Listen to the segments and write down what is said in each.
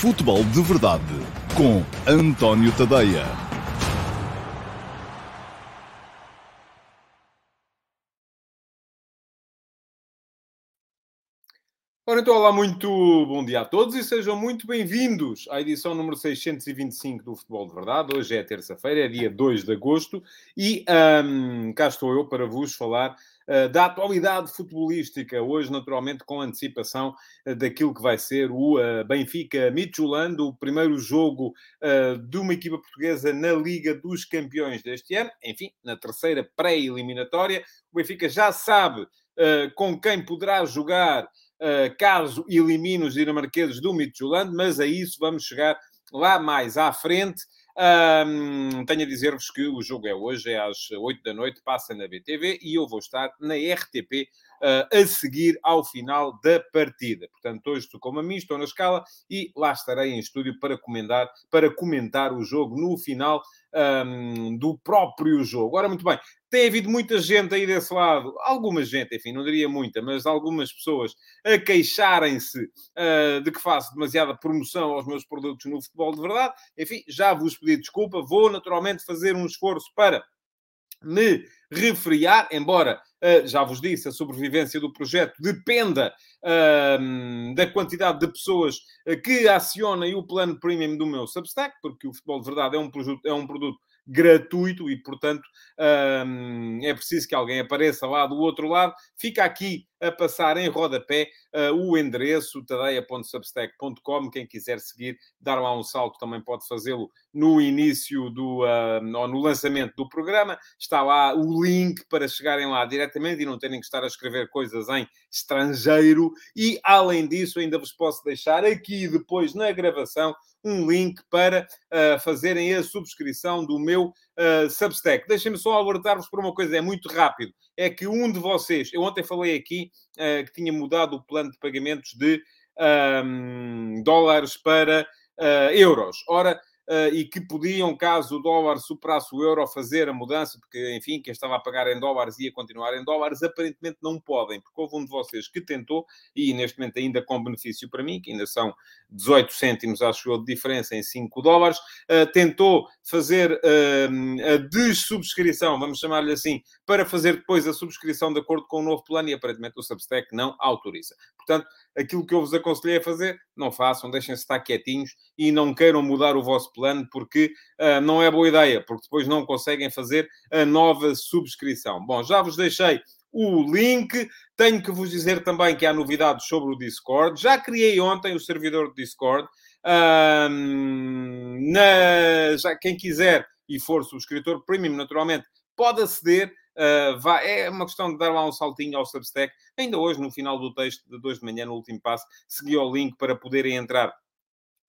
Futebol de Verdade com António Tadeia. Ora, então, olá, muito bom dia a todos e sejam muito bem-vindos à edição número 625 do Futebol de Verdade. Hoje é terça-feira, é dia 2 de agosto e hum, cá estou eu para vos falar da atualidade futebolística. Hoje, naturalmente, com antecipação uh, daquilo que vai ser o uh, Benfica Midtjylland, o primeiro jogo de uma equipa portuguesa na Liga dos Campeões deste ano. Enfim, na terceira pré-eliminatória. O Benfica já sabe com quem poderá jogar caso elimine os dinamarqueses do Midtjylland, mas a isso vamos chegar lá mais à frente. Um, tenho a dizer-vos que o jogo é hoje, é às 8 da noite, passa na BTV e eu vou estar na RTP a seguir ao final da partida. Portanto, hoje estou como a mim, estou na escala e lá estarei em estúdio para comentar, para comentar o jogo no final um, do próprio jogo. Ora, muito bem, tem havido muita gente aí desse lado, alguma gente, enfim, não diria muita, mas algumas pessoas a queixarem-se uh, de que faço demasiada promoção aos meus produtos no futebol de verdade. Enfim, já vos pedi desculpa, vou naturalmente fazer um esforço para me refriar, embora já vos disse, a sobrevivência do projeto dependa da quantidade de pessoas uh, que acionem o plano premium do meu Substack, porque o Futebol de Verdade é um produto, é um produto gratuito e, portanto, é preciso que alguém apareça lá do outro lado. Fica aqui a passar em rodapé uh, o endereço tadeia.substack.com. Quem quiser seguir, dar lá um salto, também pode fazê-lo no início do, uh, ou no lançamento do programa. Está lá o link para chegarem lá diretamente e não terem que estar a escrever coisas em estrangeiro. E, além disso, ainda vos posso deixar aqui depois na gravação um link para uh, fazerem a subscrição do meu uh, Substack. Deixem-me só alertar-vos por uma coisa, é muito rápido. É que um de vocês, eu ontem falei aqui uh, que tinha mudado o plano de pagamentos de um, dólares para euros. Ora, uh, e que podiam, caso o dólar superasse o euro, fazer a mudança, porque, enfim, quem estava a pagar em dólares ia continuar em dólares, aparentemente não podem, porque houve um de vocês que tentou, e neste momento ainda com benefício para mim, que ainda são 18 cêntimos, acho eu, de diferença em 5 dólares, uh, tentou fazer uh, a dessubscrição, vamos chamar-lhe assim, para fazer depois a subscrição de acordo com o novo plano, e aparentemente o Substack não autoriza. Portanto, aquilo que eu vos aconselhei a fazer, não façam, deixem-se estar quietinhos e não queiram mudar o vosso plano, porque uh, não é boa ideia, porque depois não conseguem fazer a nova subscrição. Bom, já vos deixei o link. Tenho que vos dizer também que há novidades sobre o Discord. Já criei ontem o servidor do Discord. Na, já, quem quiser e for subscritor premium, naturalmente, pode aceder. Uh, vai, é uma questão de dar lá um saltinho ao Substack. Ainda hoje, no final do texto de 2 de manhã, no último passo, segui o link para poderem entrar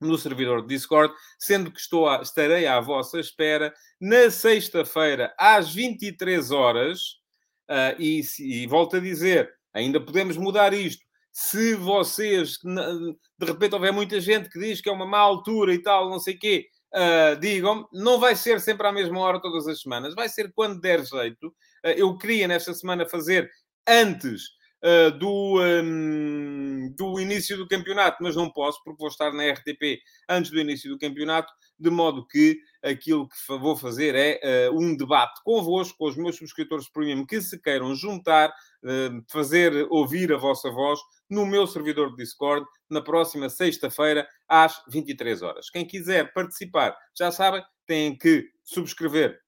no servidor de Discord, sendo que estou a, estarei à vossa espera na sexta-feira, às 23 horas. Uh, e, e volto a dizer, ainda podemos mudar isto. Se vocês, de repente, houver muita gente que diz que é uma má altura e tal, não sei o quê, uh, digam-me, não vai ser sempre à mesma hora todas as semanas, vai ser quando der jeito. Uh, eu queria nesta semana fazer antes uh, do, um, do início do campeonato, mas não posso porque vou estar na RTP antes do início do campeonato, de modo que aquilo que vou fazer é uh, um debate convosco, com os meus subscritores premium que se queiram juntar, uh, fazer ouvir a vossa voz no meu servidor de Discord na próxima sexta-feira às 23 horas. Quem quiser participar, já sabem, têm que subscrever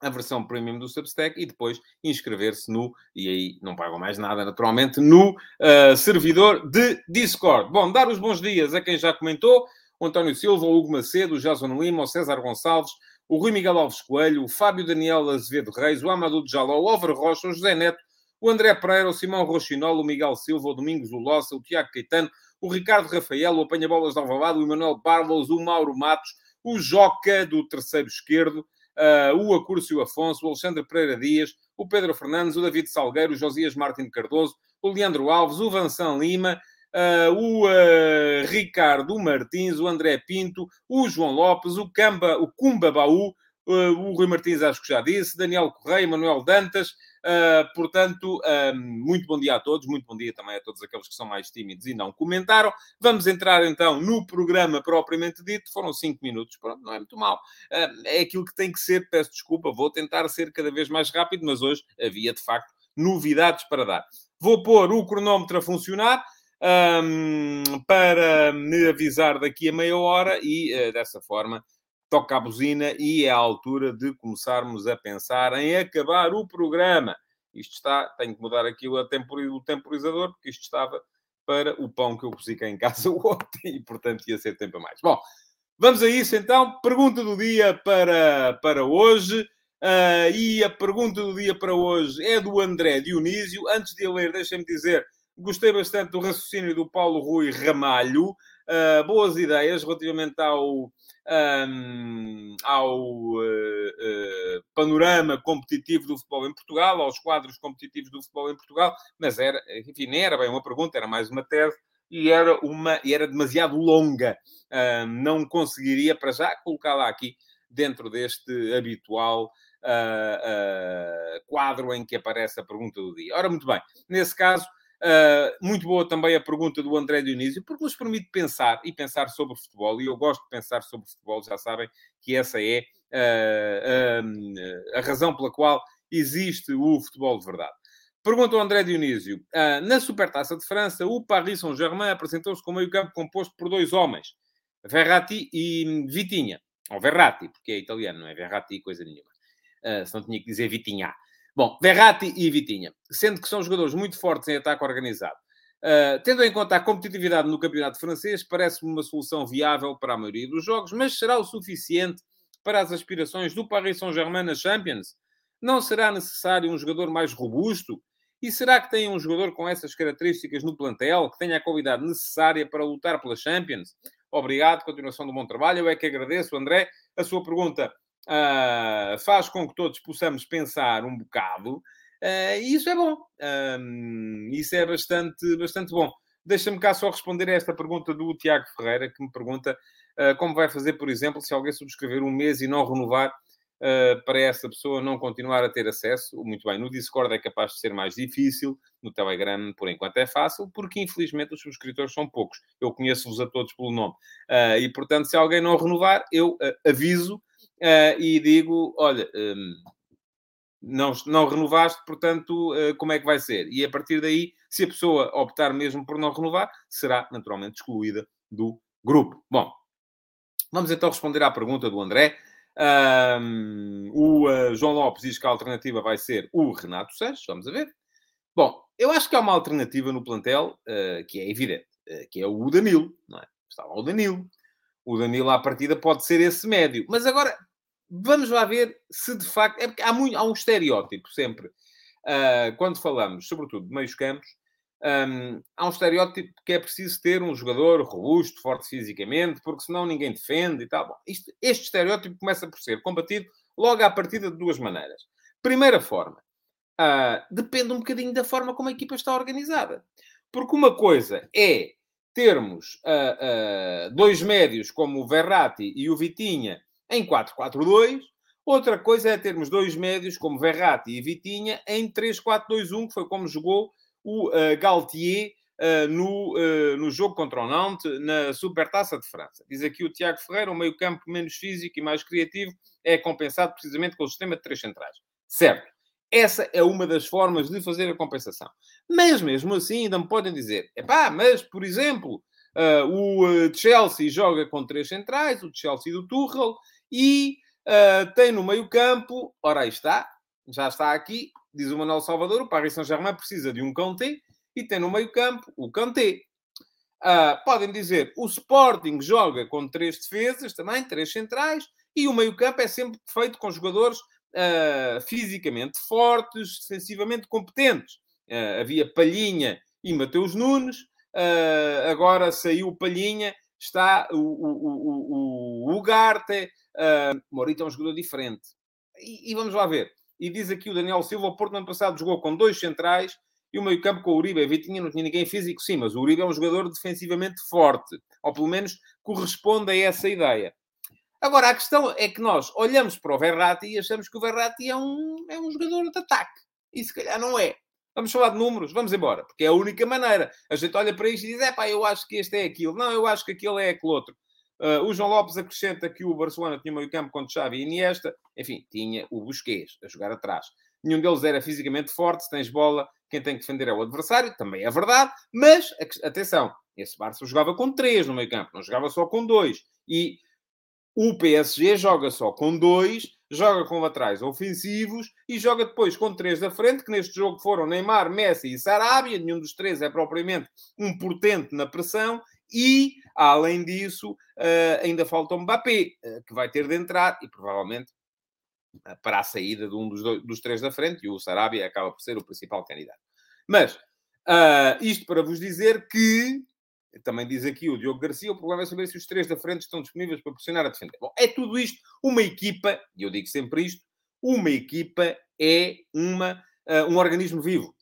a versão premium do Substack e depois inscrever-se no, e aí não pagam mais nada, naturalmente, no uh, servidor de Discord. Bom, dar os bons dias a quem já comentou, o António Silva, o Hugo Macedo, o Jason Lima, o César Gonçalves, o Rui Miguel Alves Coelho, o Fábio Daniel Azevedo Reis, o Amadou de Jaló, o Álvaro Rocha, o José Neto, o André Pereira, o Simão Rochinol, o Miguel Silva, o Domingos Ulossa, o Tiago Caetano, o Ricardo Rafael, o Apanha-Bolas de Alvalade, o Emanuel Barlos, o Mauro Matos, o Joca, do terceiro esquerdo, uh, o Acúrcio Afonso, o Alexandre Pereira Dias, o Pedro Fernandes, o David Salgueiro, o Josias Martins Cardoso, o Leandro Alves, o Vansan Lima, uh, o uh, Ricardo Martins, o André Pinto, o João Lopes, o Camba, o Cumba Baú, o Rui Martins acho que já disse, Daniel Correia, Manuel Dantas, Uh, portanto, muito bom dia a todos, muito bom dia também a todos aqueles que são mais tímidos e não comentaram. Vamos entrar então no programa propriamente dito. Foram cinco minutos, pronto, não é muito mal. Uh, é aquilo que tem que ser, peço desculpa, vou tentar ser cada vez mais rápido, mas hoje havia de facto novidades para dar. Vou pôr o cronómetro a funcionar. Um, para me avisar daqui a meia hora e uh, dessa forma toca a buzina e é a altura de começarmos a pensar em acabar o programa. Isto está, tenho que mudar aqui o, temporizador, porque isto estava para o pão que eu cozi cá em casa ontem e, portanto, ia ser tempo a mais. Bom, vamos a isso então. Pergunta do dia para, para hoje. Uh, e a pergunta do dia para hoje é do André Dionísio. Antes de eu ler, deixem-me dizer, gostei bastante do raciocínio do Paulo Rui Ramalho. Uh, boas ideias relativamente ao, um, ao uh, uh, panorama competitivo do futebol em Portugal, aos quadros competitivos do futebol em Portugal, mas era, enfim, nem era bem uma pergunta, era mais uma tese e era, uma, e era demasiado longa. Não conseguiria, para já, colocá-la aqui dentro deste habitual uh, quadro em que aparece a pergunta do dia. Ora, muito bem, nesse caso, Uh, muito boa também a pergunta do André Dionísio, porque nos permite pensar e pensar sobre futebol, e eu gosto de pensar sobre futebol, já sabem que essa é uh, uh, a razão pela qual existe o futebol de verdade. Pergunta o André Dionísio. na Supertaça de França, o Paris Saint-Germain apresentou-se com meio campo composto por dois homens, Verratti e Vitinha. Ou Verratti, porque é italiano, não é Verratti coisa nenhuma. Uh, se não tinha que dizer Vitinha. Bom, Verratti e Vitinha, sendo que são jogadores muito fortes em ataque organizado. Uh, tendo em conta a competitividade no campeonato francês, parece-me uma solução viável para a maioria dos jogos, mas será o suficiente para as aspirações do Paris Saint-Germain na Champions? Não será necessário um jogador mais robusto? E será que tem um jogador com essas características no plantel, que tenha a qualidade necessária para lutar pela Champions? Obrigado, continuação do bom trabalho. Eu é que agradeço, André, a sua pergunta uh, faz com que todos possamos pensar um bocado, uh, e isso é bom. Isso é bastante, bastante bom. Deixa-me cá só responder a esta pergunta do Tiago Ferreira, que me pergunta uh, como vai fazer, por exemplo, se alguém subscrever um mês e não renovar, Uh, para essa pessoa não continuar a ter acesso. Muito bem, no Discord é capaz de ser mais difícil, no Telegram, por enquanto, é fácil, porque infelizmente os subscritores são poucos. Eu conheço-vos a todos pelo nome. Uh, e portanto, se alguém não renovar, eu uh, aviso uh, e digo: olha, um, não, não renovaste, portanto, uh, como é que vai ser? E a partir daí, se a pessoa optar mesmo por não renovar, será naturalmente excluída do grupo. Bom, vamos então responder à pergunta do André. Um, o uh, João Lopes diz que a alternativa vai ser o Renato Sanches. Vamos a ver. Bom, eu acho que há uma alternativa no plantel uh, que é evidente, uh, que é o Danilo, não é? Estava o Danilo. O Danilo, à partida, pode ser esse médio. Mas agora, vamos lá ver se de facto. É porque há, muito, há um estereótipo sempre. Uh, quando falamos, sobretudo, de meios campos, um, há um estereótipo que é preciso ter um jogador robusto, forte fisicamente, porque senão ninguém defende e tal. Bom, isto, este estereótipo começa por ser combatido logo à partida de duas maneiras. Primeira forma, uh, depende um bocadinho da forma como a equipa está organizada. Porque uma coisa é termos uh, uh, dois médios como o Verratti e o Vitinha em 4-4-2. Outra coisa é termos dois médios como Verratti e Vitinha em 3-4-2-1, que foi como jogou o uh, Galtier uh, no, uh, no jogo contra o Nantes, na Supertaça de França. Diz aqui o Tiago Ferreira, um meio campo menos físico e mais criativo é compensado precisamente com o sistema de três centrais. Certo. Essa é uma das formas de fazer a compensação. Mas mesmo assim ainda me podem dizer, epá, mas, por exemplo, o Chelsea joga com três centrais, o Chelsea do Tuchel, e uh, tem no meio-campo, ora aí está, já está aqui, diz o Manuel Salvador, o Paris Saint-Germain precisa de um Kanté e tem no meio-campo o Kanté. Uh, podem dizer, o Sporting joga com três defesas também, três centrais, e o meio-campo é sempre feito com jogadores uh, fisicamente fortes, defensivamente competentes. Uh, havia Palhinha e Mateus Nunes, agora saiu Palhinha, está o, o, o, o Ugarte, Uh, Morita é um jogador diferente. E, e, vamos lá ver. E diz aqui o Daniel Silva, o Porto no ano passado jogou com dois centrais e o meio campo com o Uribe. Vitinha não tinha ninguém físico, sim, mas o Uribe é um jogador defensivamente forte. Ou pelo menos corresponde a essa ideia. Agora, a questão é que nós olhamos para o Verratti e achamos que o Verratti é um, é um jogador de ataque. E se calhar não é. Vamos falar de números, vamos embora, porque é a única maneira. A gente olha para isto e diz: é pá, eu acho que este é aquilo. Não, eu acho que aquele é aquele outro. Uh, o João Lopes acrescenta que o Barcelona tinha meio campo contra Xavi e Iniesta. Enfim, tinha o Busquets a jogar atrás. Nenhum deles era fisicamente forte. Se tens bola, quem tem que defender é o adversário. Também é verdade. Mas, atenção, esse Barça jogava com três no meio campo. Não jogava só com dois. E o PSG joga só com dois, joga com laterais ofensivos e joga depois com três da frente, que neste jogo foram Neymar, Messi e Sarabia. Nenhum dos três é propriamente um portento na pressão. E, além disso, uh, ainda falta o Mbappé, uh, que vai ter de entrar e provavelmente uh, para a saída de um dos, dois, dos três da frente, e o Sarabia acaba por ser o principal candidato. Mas, isto para vos dizer que, também diz aqui o Diogo Garcia, o problema é saber se os três da frente estão disponíveis para pressionar a defender. Bom, é tudo isto. Uma equipa, e eu digo sempre isto, uma equipa é uma, um organismo vivo.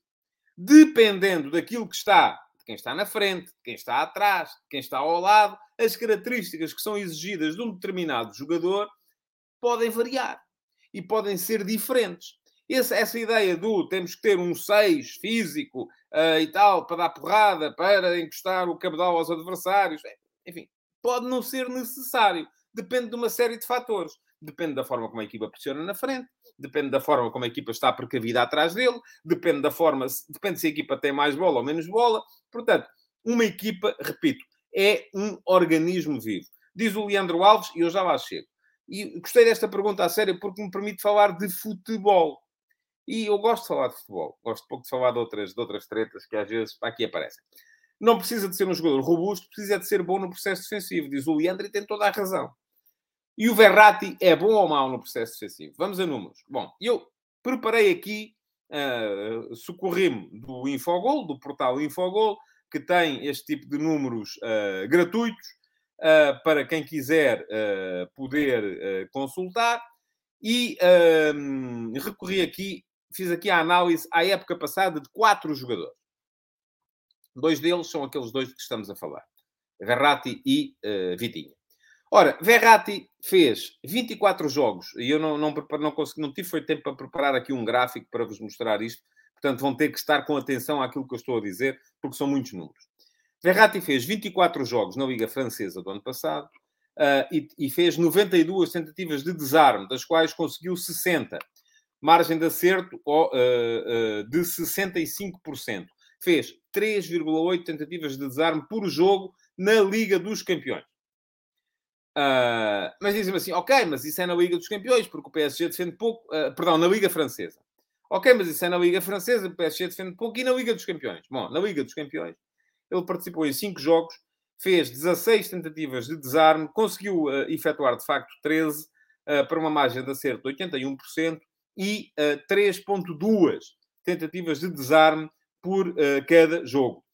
Dependendo daquilo que está quem está na frente, de quem está atrás, de quem está ao lado, as características que são exigidas de um determinado jogador podem variar e podem ser diferentes. Essa, essa ideia do temos que ter um 6 físico uh, e tal, para dar porrada, para encostar o cabedal aos adversários, é, enfim, pode não ser necessário. Depende de uma série de fatores. Depende da forma como a equipa pressiona na frente, depende da forma como a equipa está precavida atrás dele, depende da forma, depende se a equipa tem mais bola ou menos bola. Portanto, uma equipa, repito, é um organismo vivo. Diz o Leandro Alves, e eu já lá chego. E gostei desta pergunta a sério porque me permite falar de futebol. E eu gosto de falar de futebol. Gosto pouco de falar de outras, de outras tretas que às vezes aqui aparecem. Não precisa de ser um jogador robusto, precisa de ser bom no processo defensivo, diz o Leandro, e tem toda a razão. E o Verratti é bom ou mau no processo defensivo? Vamos a números. Bom, eu preparei aqui, uh, socorri-me do Infogol, do portal Infogol, que tem este tipo de números uh, gratuitos uh, para quem quiser uh, poder consultar. E recorri aqui, fiz aqui a análise à época passada de quatro jogadores. Dois deles são aqueles dois que estamos a falar. Verratti e Vitinha. Ora, Verratti fez 24 jogos, e eu não, não, não, consegui, não tive foi tempo para preparar aqui um gráfico para vos mostrar isto, portanto vão ter que estar com atenção àquilo que eu estou a dizer, porque são muitos números. Verratti fez 24 jogos na Liga Francesa do ano passado uh, e, e, fez 92 tentativas de desarme, das quais conseguiu 60. Margem de acerto uh, uh, de 65%. Fez 3,8 tentativas de desarme por jogo na Liga dos Campeões. Uh, mas dizem-me assim, ok, mas isso é na Liga dos Campeões, porque o PSG defende pouco, uh, perdão, na Liga Francesa. Ok, mas isso é na Liga Francesa, o PSG defende pouco, e na Liga dos Campeões? Bom, na Liga dos Campeões, ele participou em 5 jogos, fez 16 tentativas de desarme, conseguiu uh, efetuar, de facto, 13, para uma margem de acerto de 81%, e 3.2 tentativas de desarme por cada jogo.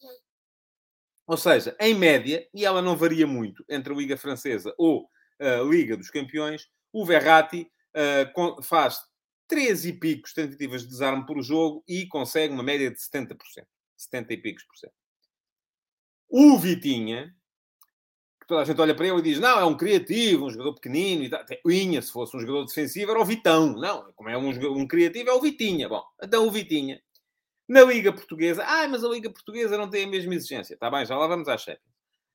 Ou seja, em média, e ela não varia muito entre a Liga Francesa ou a Liga dos Campeões, o Verratti uh, faz 13 e picos tentativas de desarme por jogo e consegue uma média de 70%. 70 e picos por cento. O Vitinha, que toda a gente olha para ele e diz, não, é um criativo, um jogador pequenino e tal. Inha, se fosse um jogador defensivo, era o Vitão. Não, como é um, um criativo, é o Vitinha. Bom, então o Vitinha na Liga Portuguesa, ah, mas a Liga Portuguesa não tem a mesma exigência. Está bem, já lá vamos à Champions.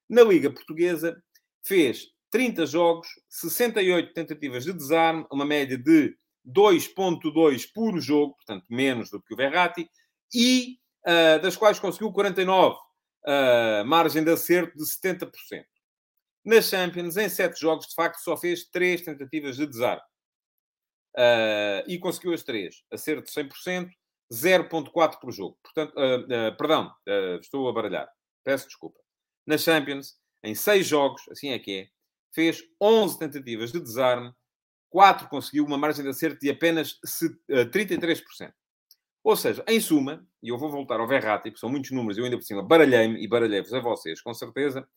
Na Liga Portuguesa, fez 30 jogos, 68 tentativas de desarme, uma média de 2.2 por jogo, portanto, menos do que o Verratti, e uh, das quais conseguiu 49, uh, ah, margem de acerto de 70%. Na Champions, em 7 jogos, de facto, só fez 3 tentativas de desarme. Uh, e conseguiu as 3. Acerto de 100%, 0.4 por jogo. Portanto, uh, uh, perdão, uh, estou a baralhar. Peço desculpa. Na Champions, em 6 jogos, assim é que é, fez 11 tentativas de desarme, 4 conseguiu uma margem de acerto de apenas 33%. Ou seja, em suma, e eu vou voltar ao Verratti, porque são muitos números, eu ainda por cima baralhei-me e baralhei-vos a vocês, com certeza.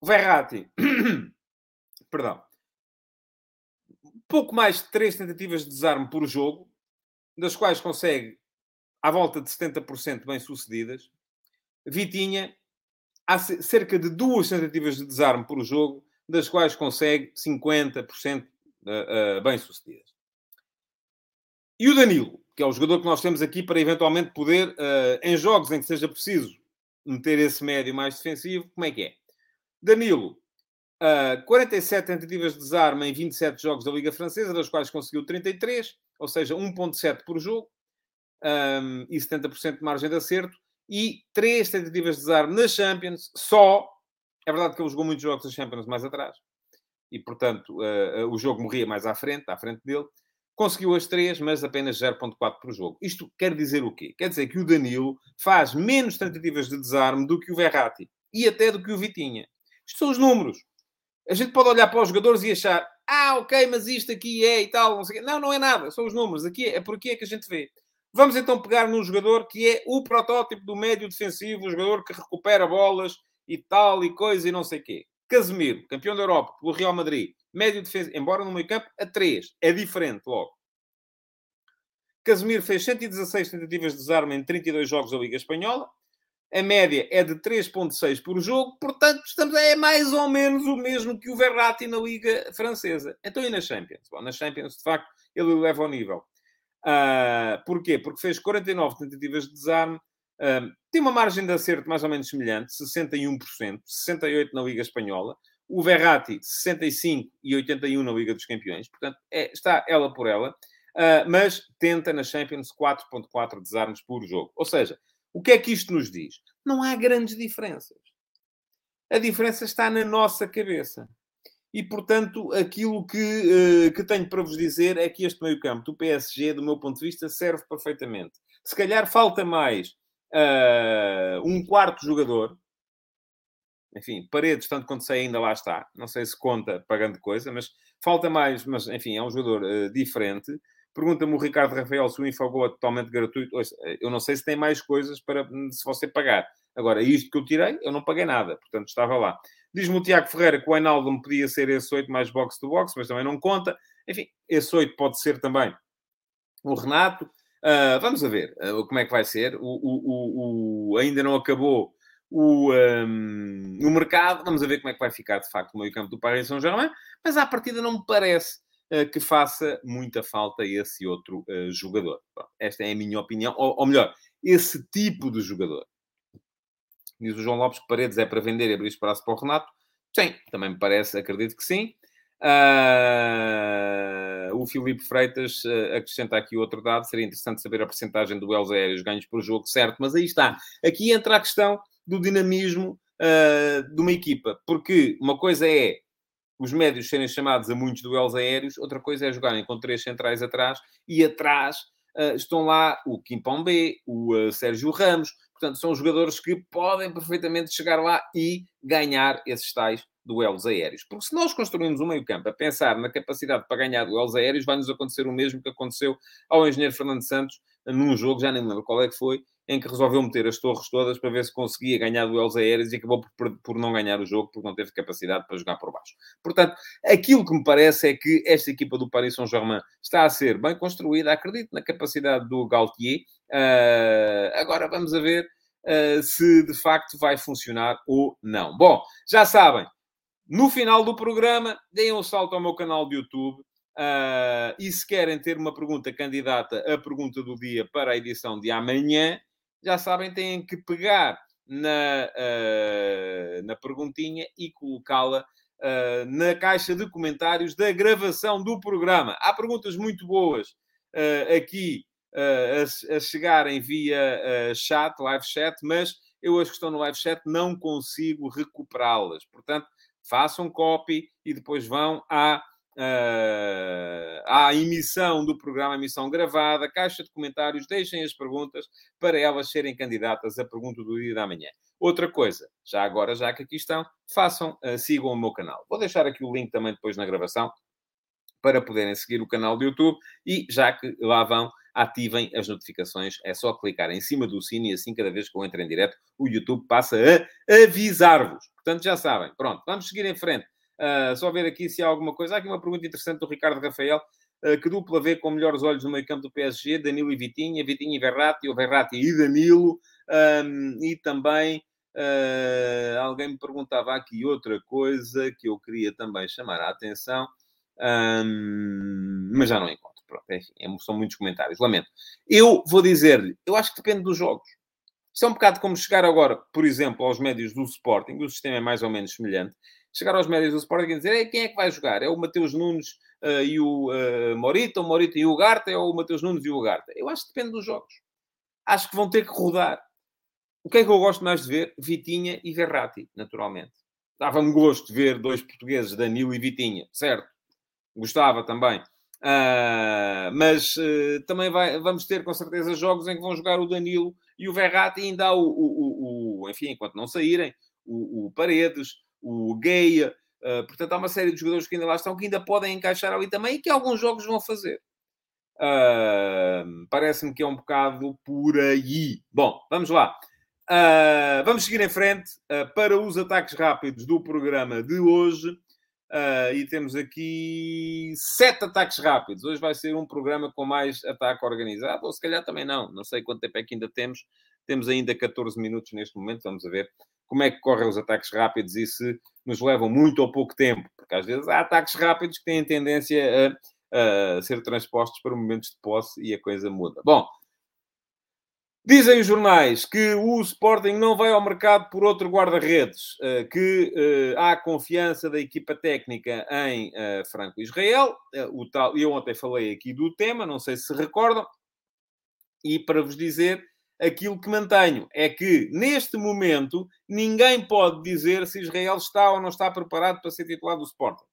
o Verratti, perdão, pouco mais de 3 tentativas de desarme por jogo, das quais consegue à volta de 70% bem-sucedidas. Vitinha, há cerca de duas tentativas de desarme por jogo, das quais consegue 50% eh, eh, bem-sucedidas. E o Danilo? que é o jogador que nós temos aqui para eventualmente poder, uh, em jogos em que seja preciso meter esse médio mais defensivo, como é que é? Danilo, uh, 47 tentativas de desarme em 27 jogos da Liga Francesa, das quais conseguiu 33, ou seja, 1.7 por jogo, um, e 70% de margem de acerto, e 3 tentativas de desarme na Champions, só. É verdade que ele jogou muitos jogos da Champions mais atrás, e portanto uh, o jogo morria mais à frente, à frente dele. Conseguiu as três, mas apenas 0.4 por jogo. Isto quer dizer o quê? Quer dizer que o Danilo faz menos tentativas de desarme do que o Verratti. E até do que o Vitinha. Isto são os números. A gente pode olhar para os jogadores e achar ah, ok, mas isto aqui é e tal, não sei Não, não é nada. São os números. Aqui é, é por aqui é que a gente vê. Vamos então pegar num jogador que é o protótipo do médio defensivo, o jogador que recupera bolas e tal e coisa e não sei quê. Casemiro, campeão da Europa pelo Real Madrid, médio defensivo, embora no meio campo, a 3. É diferente logo. Casemiro fez 116 tentativas de desarme em 32 jogos da Liga Espanhola. A média é de 3.6 por jogo. Portanto, estamos, é mais ou menos o mesmo que o Verratti na Liga Francesa. Então, e na Champions? Bom, na Champions, de facto, ele leva ao nível. Uh, porquê? Porque fez 49 tentativas de desarme. Uh, tem uma margem de acerto mais ou menos semelhante, 61%, 68% na Liga Espanhola. O Verratti, 65 e 81 na Liga dos Campeões. Portanto, é, está ela por ela. Uh, mas tenta na Champions 4.4 desarmes por jogo. Ou seja, o que é que isto nos diz? Não há grandes diferenças. A diferença está na nossa cabeça. E, portanto, aquilo que, uh, que tenho para vos dizer é que este meio-campo do PSG, do meu ponto de vista, serve perfeitamente. Se calhar falta mais uh, um quarto jogador. Enfim, Paredes, tanto quanto sei, ainda lá está. Não sei se conta pagando coisa, mas falta mais. Mas, enfim, é um jogador uh, diferente. Pergunta-me o Ricardo Rafael se o Infogol é totalmente gratuito. Eu não sei se tem mais coisas para se você pagar. Agora, isto que eu tirei, eu não paguei nada, portanto estava lá. Diz-me o Tiago Ferreira que o Ainaldo podia ser esse 8 mais box to box, mas também não conta. Enfim, esse 8 pode ser também o Renato. Uh, vamos a ver uh, como é que vai ser. O, o, o, o ainda não acabou o, um, o mercado. Vamos a ver como é que vai ficar, de facto, o meio-campo do Paris Saint-Germain. Mas à partida não me parece que faça muita falta esse outro jogador. Bom, esta é a minha opinião. Ou, ou melhor, esse tipo de jogador. Diz o João Lopes que Paredes é para vender e abrir espaço para o Renato. Sim, também me parece, acredito que sim. Uh, o Filipe Freitas uh, acrescenta aqui outro dado. Seria interessante saber a porcentagem de duelos aéreos ganhos por jogo, certo? Mas aí está. Aqui entra a questão do dinamismo uh, de uma equipa. Porque uma coisa é os médios serem chamados a muitos duelos aéreos, outra coisa é jogarem com três centrais atrás e atrás estão lá o Kimpombe, o Sérgio Ramos, Portanto, são jogadores que podem perfeitamente chegar lá e ganhar esses tais duelos aéreos. Porque se nós construímos um meio-campo a pensar na capacidade para ganhar duelos aéreos, vai-nos acontecer o mesmo que aconteceu ao engenheiro Fernando Santos num jogo, já nem me lembro qual é que foi, em que resolveu meter as torres todas para ver se conseguia ganhar duelos aéreos e acabou por, por não ganhar o jogo porque não teve capacidade para jogar por baixo. Portanto, aquilo que me parece é que esta equipa do Paris Saint-Germain está a ser bem construída, acredito na capacidade do Galtier. Uh, agora vamos a ver uh, se de facto vai funcionar ou não. Bom, já sabem, no final do programa, deem um salto ao meu canal de YouTube. Uh, e se querem ter uma pergunta candidata à pergunta do dia para a edição de amanhã, já sabem, têm que pegar na, uh, na perguntinha e colocá-la uh, na caixa de comentários da gravação do programa. Há perguntas muito boas aqui a, a, chegarem via chat, live chat, mas eu as que estão no live chat não consigo recuperá-las. Portanto, façam copy e depois vão à uh, à emissão do programa, emissão gravada, caixa de comentários, deixem as perguntas para elas serem candidatas à pergunta do dia da manhã. Outra coisa, já agora, já que aqui estão, façam, uh, sigam o meu canal. Vou deixar aqui o link também depois na gravação para poderem seguir o canal do YouTube e já que lá vão, ativem as notificações. É só clicar em cima do sino e assim, cada vez que eu entro em direto, o YouTube passa a avisar-vos. Portanto, já sabem. Pronto, vamos seguir em frente. Uh, só ver aqui se há alguma coisa. Há aqui uma pergunta interessante do Ricardo Rafael. Uh, que dupla vê com melhores olhos no meio campo do PSG? Danilo e Vitinha, Vitinha e Verratti, ou Verratti e Danilo. Um, e também uh, alguém me perguntava aqui outra coisa que eu queria também chamar a atenção, um, mas já não encontro. pronto, enfim, é, são muitos comentários, lamento. Eu vou dizer-lhe, eu acho que depende dos jogos. Isto é um bocado como chegar agora, por exemplo, aos médios do Sporting, o sistema é mais ou menos semelhante, chegar aos médios do Sporting e dizer, quem é que vai jogar? É o Mateus Nunes uh, e o uh, Morita, o Morita e o Garta, é o Mateus Nunes e o Garta? Eu acho que depende dos jogos. Acho que vão ter que rodar. O que é que eu gosto mais de ver? Vitinha e Verratti, naturalmente. Dava-me gosto de ver dois portugueses, Danilo e Vitinha, certo? Gostava também. Uh, mas uh, também vai, vamos ter com certeza jogos em que vão jogar o Danilo e o Verratti ainda há o, o, o, enfim, enquanto não saírem, o, o Paredes, o Gaia. Uh, portanto, há uma série de jogadores que ainda lá estão que ainda podem encaixar ali também e que alguns jogos vão fazer. Parece-me que é um bocado por aí. Bom, vamos lá. Uh, vamos seguir em frente uh, para os ataques rápidos do programa de hoje. Uh, e temos aqui sete ataques rápidos. Hoje vai ser um programa com mais ataque organizado, ou se calhar também não. Não sei quanto tempo é que ainda temos. Temos ainda 14 minutos neste momento. Vamos ver como é que correm os ataques rápidos e se nos levam muito ou pouco tempo. Porque às vezes há ataques rápidos que têm tendência a, a ser transpostos para momentos de posse e a coisa muda. Bom, Dizem os jornais que o Sporting não vai ao mercado por outro guarda-redes, eh, que eh, há confiança da equipa técnica em eh, Franco Israel. O tal, eu ontem falei aqui do tema, não sei se recordam, e para vos dizer aquilo que mantenho é que neste momento ninguém pode dizer se Israel está ou não está preparado para ser titular do Sporting.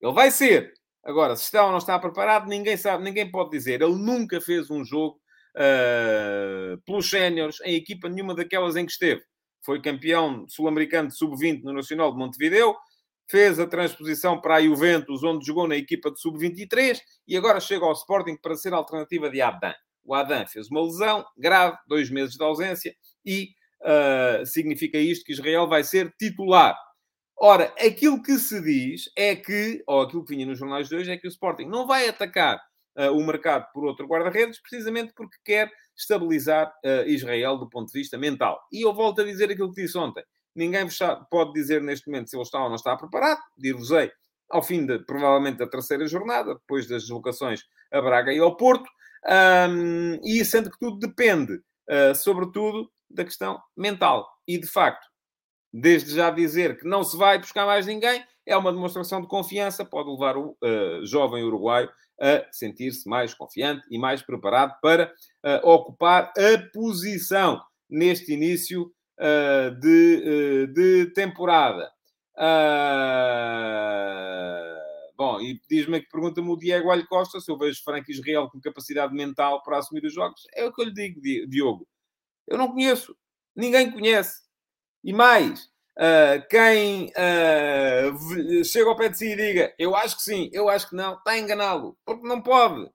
Ele vai ser. Agora, se está ou não está preparado, ninguém sabe, ninguém pode dizer. Ele nunca fez um jogo uh, pelos séniores em equipa nenhuma daquelas em que esteve. Foi campeão sul-americano de sub-20 no Nacional de Montevideo, fez a transposição para a Juventus, onde jogou na equipa de sub-23, e agora chega ao Sporting para ser alternativa de Adan. O Adan fez uma lesão grave, dois meses de ausência, e uh, significa isto que Israel vai ser titular. Ora, aquilo que se diz é que, ou aquilo que vinha nos jornais de hoje, é que o Sporting não vai atacar uh, o mercado por outro guarda-redes, precisamente porque quer estabilizar uh, Israel do ponto de vista mental. E eu volto a dizer aquilo que disse ontem. Ninguém pode dizer neste momento se ele está ou não está preparado. Dir-vos-ei ao fim, de, provavelmente, da terceira jornada, depois das deslocações a Braga e ao Porto. Um, e sendo que tudo depende, uh, sobretudo, da questão mental. E, de facto, desde já dizer que não se vai buscar mais ninguém, é uma demonstração de confiança, pode levar o uh, jovem uruguaio a sentir-se mais confiante e mais preparado para uh, ocupar a posição neste início uh, de, de, temporada. bom, e diz-me que pergunta-me o Diego Alho Costa se eu vejo Frank Israel com capacidade mental para assumir os jogos. É o que eu lhe digo, Diogo. Eu não conheço. Ninguém conhece. E mais, Uh, quem uh, chega ao pé de si e diga eu acho que sim, eu acho que não, está enganá-lo, porque não pode.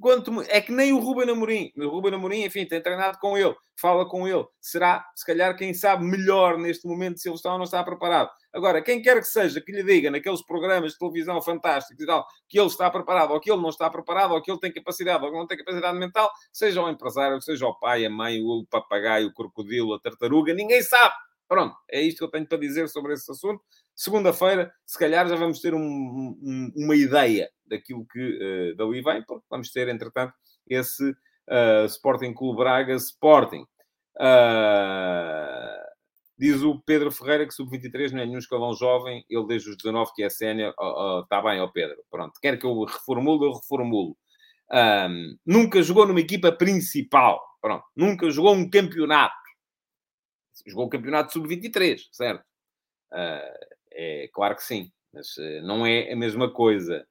Quanto, é que nem o Ruben Amorim. O Ruben Amorim, enfim, tem treinado com ele, fala com ele. Será, se calhar, quem sabe melhor neste momento se ele está ou não está preparado. Agora, quem quer que seja que lhe diga naqueles programas de televisão fantásticos e tal, que ele está preparado, ou que ele não está preparado, ou que ele tem capacidade, ou que não tem capacidade mental, seja o empresário, seja o pai, a mãe, o papagaio, o crocodilo, a tartaruga, ninguém sabe. Pronto, é isto que eu tenho para dizer sobre esse assunto. Segunda-feira, se calhar, já vamos ter um, um, uma ideia daquilo que uh, dali vem, porque vamos ter, entretanto, esse uh, Sporting Clube Braga Sporting. Uh, diz o Pedro Ferreira que sub-23 não é nenhum escalão jovem, ele desde os 19 que é sénior. Está bem, ó Pedro. Pronto, quer que eu reformulo, eu reformulo. Um, nunca jogou numa equipa principal. Pronto, nunca jogou um campeonato jogou o campeonato sub-23, certo? Uh, é claro que sim, mas uh, não é a mesma coisa.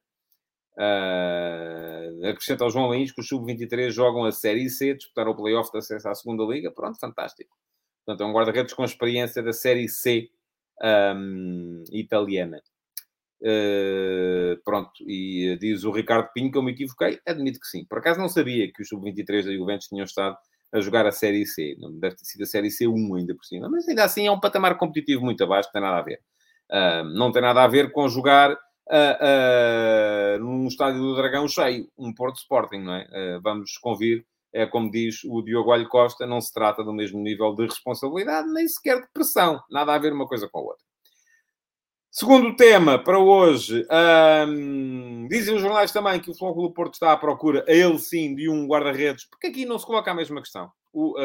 Uh, acrescenta ao João Lins que os sub-23 jogam a Série C, disputaram o playoff de acesso à segunda Liga. Pronto, fantástico. Portanto, é um guarda-redes com experiência da Série C um, italiana. Uh, pronto, e diz o Ricardo Pinho que eu me equivoquei. Admito que sim. Por acaso não sabia que os sub-23 da Juventus tinham estado a jogar a Série C. Não deve ter sido a Série C1 ainda por cima. Mas ainda assim é um patamar competitivo muito abaixo, não tem nada a ver. Uh, não tem nada a ver com jogar uh, uh, num estádio do Dragão cheio, um Porto Sporting, não é? Uh, vamos convir, é como diz o Diogo Alho Costa, não se trata do mesmo nível de responsabilidade, nem sequer de pressão. Nada a ver uma coisa com a outra. Segundo tema para hoje, dizem os jornais também que o do Porto está à procura, a ele sim, de um guarda-redes, porque aqui não se coloca a mesma questão. O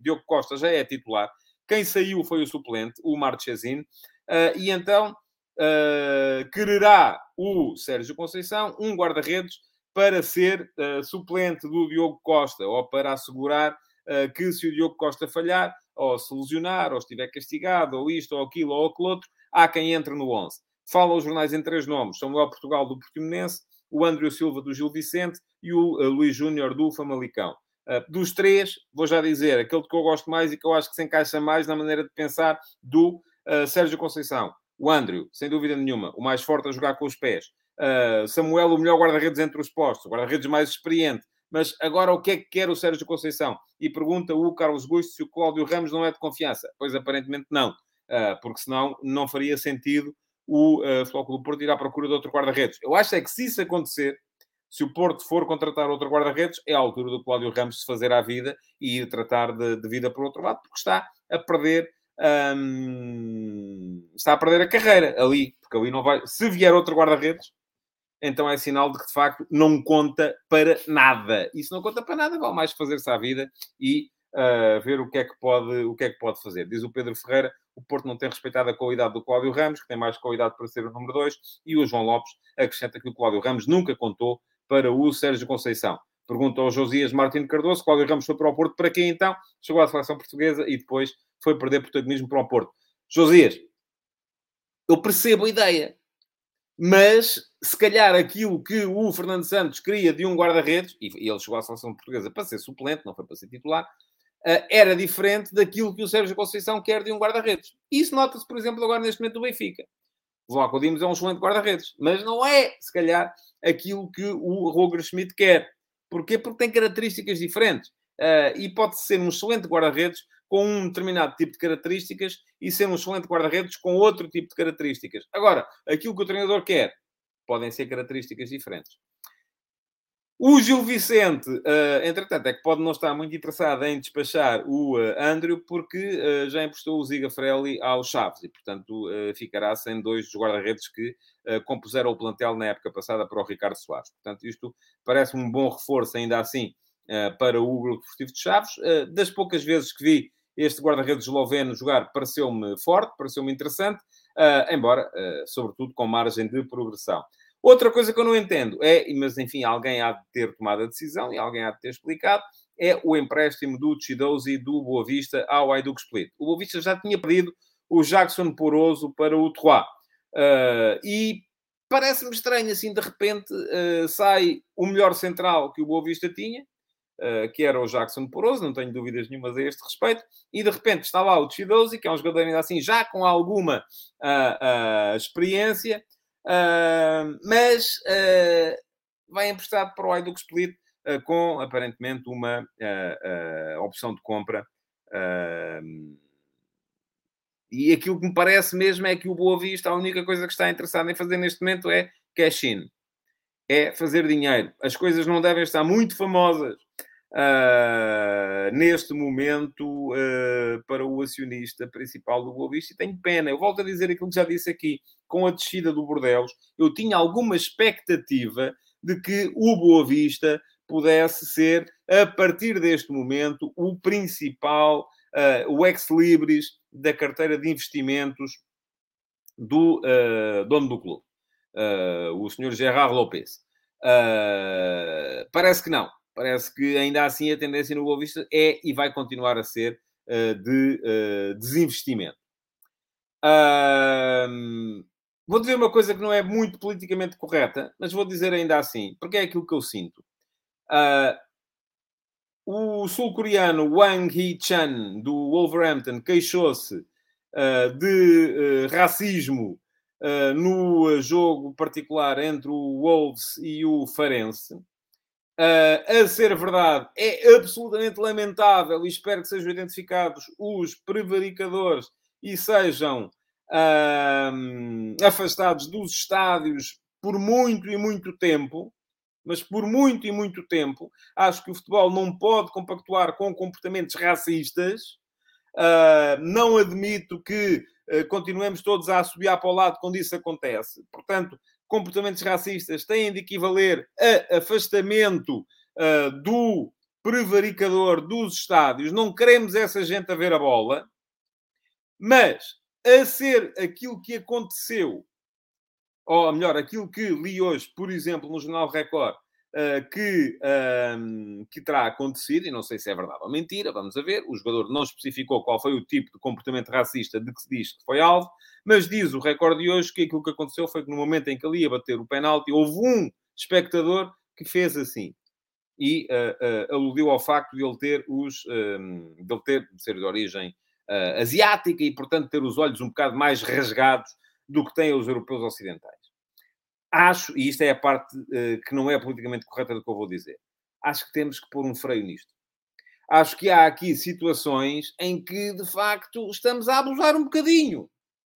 Diogo Costa já é titular, quem saiu foi o suplente, o Marchesin, uh, e então uh, quererá o Sérgio Conceição um guarda-redes para ser uh, suplente do Diogo Costa, ou para assegurar que se o Diogo Costa falhar, ou se lesionar, ou estiver castigado, ou isto, ou aquilo, ou aquilo outro, há quem entre no 11. Falam os jornais em três nomes: Samuel Portugal do Portimonense, o André Silva do Gil Vicente e o uh, Luís Júnior do Famalicão. Uh, dos três, vou já dizer, aquele que eu gosto mais e que eu acho que se encaixa mais na maneira de pensar do uh, Sérgio Conceição. O Andrew, sem dúvida nenhuma, o mais forte a jogar com os pés. Uh, Samuel, o melhor guarda-redes entre os postos, o guarda-redes mais experiente. Mas agora o que é que quer o Sérgio Conceição? E pergunta o Carlos Gusto se o Cláudio Ramos não é de confiança. Pois aparentemente não. Ah, porque senão não faria sentido o uh, do Porto ir à procura de outro guarda-redes. Eu acho é que se isso acontecer, se o Porto for contratar outro guarda-redes, é a altura do Cláudio Ramos se fazer à vida e ir tratar de, de vida por outro lado, porque está a perder hum, está a perder a carreira ali, porque ali não vai. Se vier outro guarda-redes, então é sinal de que de facto não conta para nada. E se não conta para nada, vale mais fazer-se à vida e uh, ver o que, é que pode, o que é que pode fazer. Diz o Pedro Ferreira, o Porto não tem respeitado a qualidade do Cláudio Ramos, que tem mais qualidade para ser o número 2, e o João Lopes acrescenta que o Cláudio Ramos nunca contou para o Sérgio Conceição. Pergunta ao Josias Martins Cardoso, Cláudio Ramos foi para o Porto, para quem então? Chegou à seleção portuguesa e depois foi perder protagonismo para o Porto. Josias, eu percebo a ideia, mas se calhar aquilo que o Fernando Santos queria de um guarda-redes, e ele chegou à seleção portuguesa para ser suplente, não foi para ser titular, era diferente daquilo que o Sérgio Conceição quer de um guarda-redes. Isso nota-se, por exemplo, agora neste momento do Benfica. Vlaco Dimos é um excelente guarda-redes, mas não é, se calhar, aquilo que o Roger Schmidt quer. Porquê? Porque tem características diferentes. Uh, e pode ser um excelente guarda-redes com um determinado tipo de características e ser um excelente guarda-redes com outro tipo de características. Agora, aquilo que o treinador quer podem ser características diferentes. O Gil Vicente, uh, entretanto, é que pode não estar muito interessado em despachar o uh, Andrew, porque uh, já emprestou o Ziga Frelli ao Chaves e, portanto, ficará sem dois dos guarda-redes que compuseram o plantel na época passada para o Ricardo Soares. Portanto, isto parece um bom reforço, ainda assim, para o Grupo Desportivo de Chaves. das poucas vezes que vi este guarda-redes esloveno jogar, pareceu-me forte, pareceu-me interessante, embora, sobretudo, com margem de progressão. Outra coisa que eu não entendo é, mas enfim, alguém há de ter tomado a decisão e alguém há de ter explicado, é o empréstimo do Chidozi do Boa Vista ao Ayduk Split. O Boa Vista já tinha pedido o Jackson Poroso para o Troyes. Uh, e parece-me estranho, assim, de repente uh, sai o melhor central que o Boa Vista tinha, uh, que era o Jackson Poroso, não tenho dúvidas nenhumas a este respeito, e de repente está lá o Chidozi, que é um jogador ainda assim já com alguma experiência, Uh, mas uh, vai emprestado para o Hajduk Split uh, com, aparentemente, uma opção de compra. e aquilo que me parece mesmo é que o Boa Vista, a única coisa que está interessado em fazer neste momento é cash-in. É fazer dinheiro. As coisas não devem estar muito famosas uh, neste momento uh, para o acionista principal do Boa Vista e tenho pena. Eu volto a dizer aquilo que já disse aqui. Com a descida do Bordeus, eu tinha alguma expectativa de que o Boa Vista pudesse ser, a partir deste momento, o principal, uh, o ex-libris da carteira de investimentos do dono do clube, o senhor Gerard Lopes. parece que não. Parece que ainda assim a tendência no Boa Vista é e vai continuar a ser uh, de uh, desinvestimento. Vou dizer uma coisa que não é muito politicamente correta, mas vou dizer ainda assim, porque é aquilo que eu sinto. Ah, o sul-coreano Wang Hee-chan, do Wolverhampton, queixou-se ah, de racismo no jogo particular entre o Wolves e o Farense. Uh, a ser verdade, é absolutamente lamentável e espero que sejam identificados os prevaricadores e sejam uh, afastados dos estádios por muito e muito tempo. Mas por muito e muito tempo, acho que o futebol não pode compactuar com comportamentos racistas. Uh, não admito que uh, continuemos todos a assobiar para o lado quando isso acontece. Portanto, comportamentos racistas têm de equivaler a afastamento uh, do prevaricador dos estádios. Não queremos essa gente a ver a bola. Mas, a ser aquilo que aconteceu, ou melhor, aquilo que li hoje, por exemplo, no Jornal Record, uh, que, uh, que terá acontecido, e não sei se é verdade ou mentira, vamos a ver. O jogador não especificou qual foi o tipo de comportamento racista de que se diz que foi alvo, mas diz o recorde de hoje que aquilo que aconteceu foi que no momento em que ele ia bater o penalti, houve um espectador que fez assim. E uh, aludiu ao facto de ele ter os. de ele ter de ser de origem asiática e, portanto, ter os olhos um bocado mais rasgados do que têm os europeus ocidentais. Acho, e isto é a parte uh, que não é politicamente correta do que eu vou dizer, acho que temos que pôr um freio nisto. Acho que há aqui situações em que, de facto, estamos a abusar um bocadinho.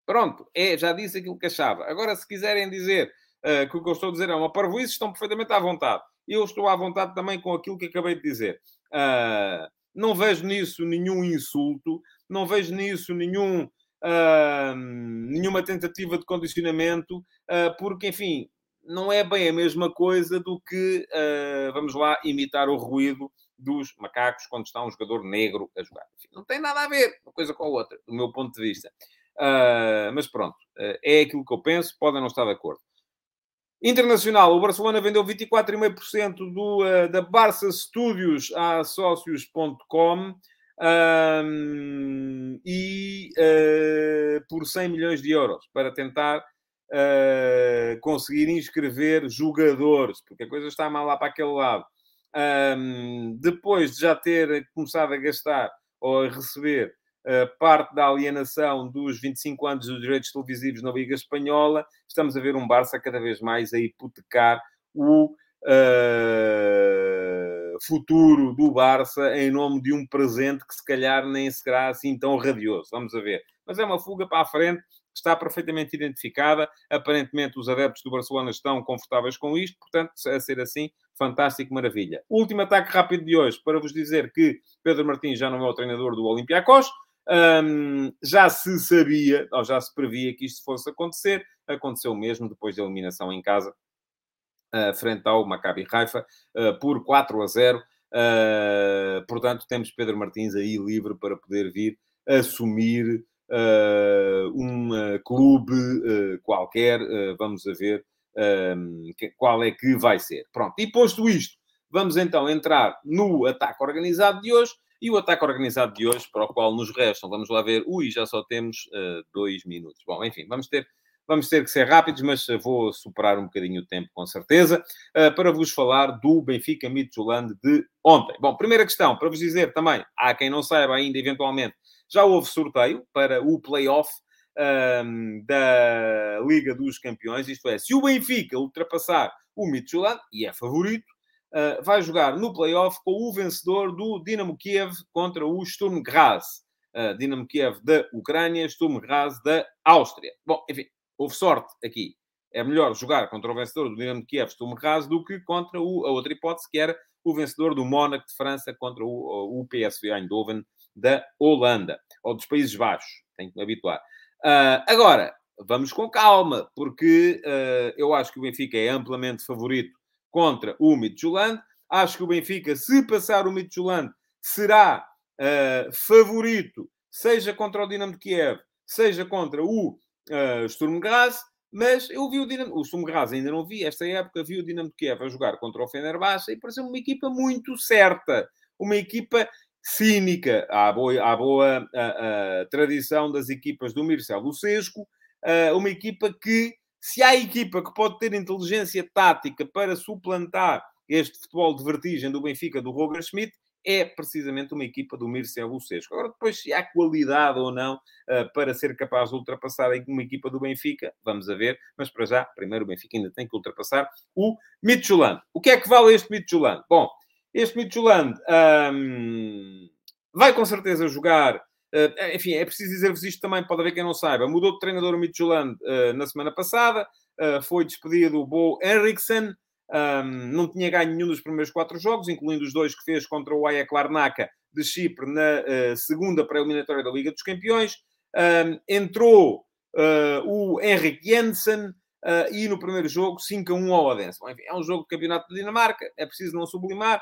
Pronto, é, já disse aquilo que achava. Agora, se quiserem dizer uh, que o que eu estou a dizer é uma parvoíce, estão perfeitamente à vontade. Eu estou à vontade também com aquilo que acabei de dizer. Uh, não vejo nisso nenhum insulto, não vejo nisso nenhum uh, nenhuma tentativa de condicionamento, uh, porque, enfim, não é bem a mesma coisa do que, uh, vamos lá, imitar o ruído dos macacos quando está um jogador negro a jogar. Enfim, não tem nada a ver uma coisa com a outra, do meu ponto de vista. mas pronto, é aquilo que eu penso, podem não estar de acordo. Internacional, o Barcelona vendeu 24,5% do, uh, da Barça Studios a sócios.com um, e uh, por 100 milhões de euros para tentar uh, conseguir inscrever jogadores, porque a coisa está mal lá para aquele lado. Um, depois de já ter começado a gastar ou a receber uh, parte da alienação dos 25 anos dos direitos televisivos na Liga Espanhola, estamos a ver um Barça cada vez mais a hipotecar o futuro do Barça em nome de um presente que se calhar nem será assim tão radioso. Vamos a ver. Mas é uma fuga para a frente, está perfeitamente identificada. Aparentemente, os adeptos do Barcelona estão confortáveis com isto, portanto, a ser assim, fantástico, maravilha. Último ataque rápido de hoje para vos dizer que Pedro Martins já não é o treinador do Olympiacos. Um, já se sabia, ou já se previa que isto fosse acontecer, aconteceu mesmo depois da eliminação em casa frente ao Maccabi Haifa uh, por 4 a 0. Uh, ah, portanto, temos Pedro Martins aí livre para poder vir assumir um clube qualquer. vamos a ver qual é que vai ser. Pronto, e posto isto, vamos então entrar no ataque organizado de hoje. E o ataque organizado de hoje, para o qual nos restam, vamos lá ver, ui, já só temos dois minutos. Bom, enfim, vamos ter Vamos ter que ser rápidos, mas vou superar um bocadinho o tempo, com certeza, eh, para vos falar do Benfica Midtjylland de ontem. Bom, primeira questão, para vos dizer também, há quem não saiba ainda, eventualmente, já houve sorteio para o play-off um, ehm, da Liga dos Campeões, isto é, se o Benfica ultrapassar o Midtjylland, e é favorito, uh, vai jogar no play-off com o vencedor do Dinamo Kiev contra o Sturm Graz. Uh, Dinamo Kiev da Ucrânia, Sturm Graz da Áustria. Bom, enfim, houve sorte aqui. É melhor jogar contra o vencedor do Dinamo de Kiev, Sturm Graz, do que contra o, a outra hipótese, que era o vencedor do Mónaco de França contra o, o PSV Eindhoven da Holanda, ou dos Países Baixos. Tenho que me habituar. Uh, agora, vamos com calma, porque uh, eu acho que o Benfica é amplamente favorito contra o Midtjylland. Acho que o Benfica, se passar o Midtjylland, será uh, favorito, seja contra o Dinamo de Kiev, seja contra o uh, Sturm Graz, mas eu vi o Dinamo, o Sturm Graz ainda não vi, esta época vi o Dinamo de Kiev a jogar contra o Fenerbahçe e pareceu uma equipa muito certa, uma equipa cínica, à boa, à boa a, a tradição das equipas do Mircea Lucescu, uh, uma equipa que, se há equipa que pode ter inteligência tática para suplantar este futebol de vertigem do Benfica, do Roger Schmidt, é precisamente uma equipa do Mircea Lucesco. Agora, depois, se há qualidade ou não uh, para ser capaz de ultrapassar uma equipa do Benfica, vamos a ver. Mas, para já, primeiro o Benfica ainda tem que ultrapassar o Midtjylland. O que é que vale este Midtjylland? Bom, este Midtjylland um, vai com certeza jogar... Uh, enfim, é preciso dizer-vos isto também, pode haver quem não saiba. Mudou de treinador o Midtjylland uh, na semana passada. foi despedido o Bo Henriksen. Um, não tinha ganho nenhum dos primeiros quatro jogos, incluindo os dois que fez contra o Ajax Larnaca de Chipre na uh, segunda pré-eliminatória da Liga dos Campeões. Um, entrou uh, o Henrik Jensen uh, e no primeiro jogo 5 a 1 ao Odense. Bom, enfim, é um jogo de campeonato de Dinamarca, é preciso não sublimar.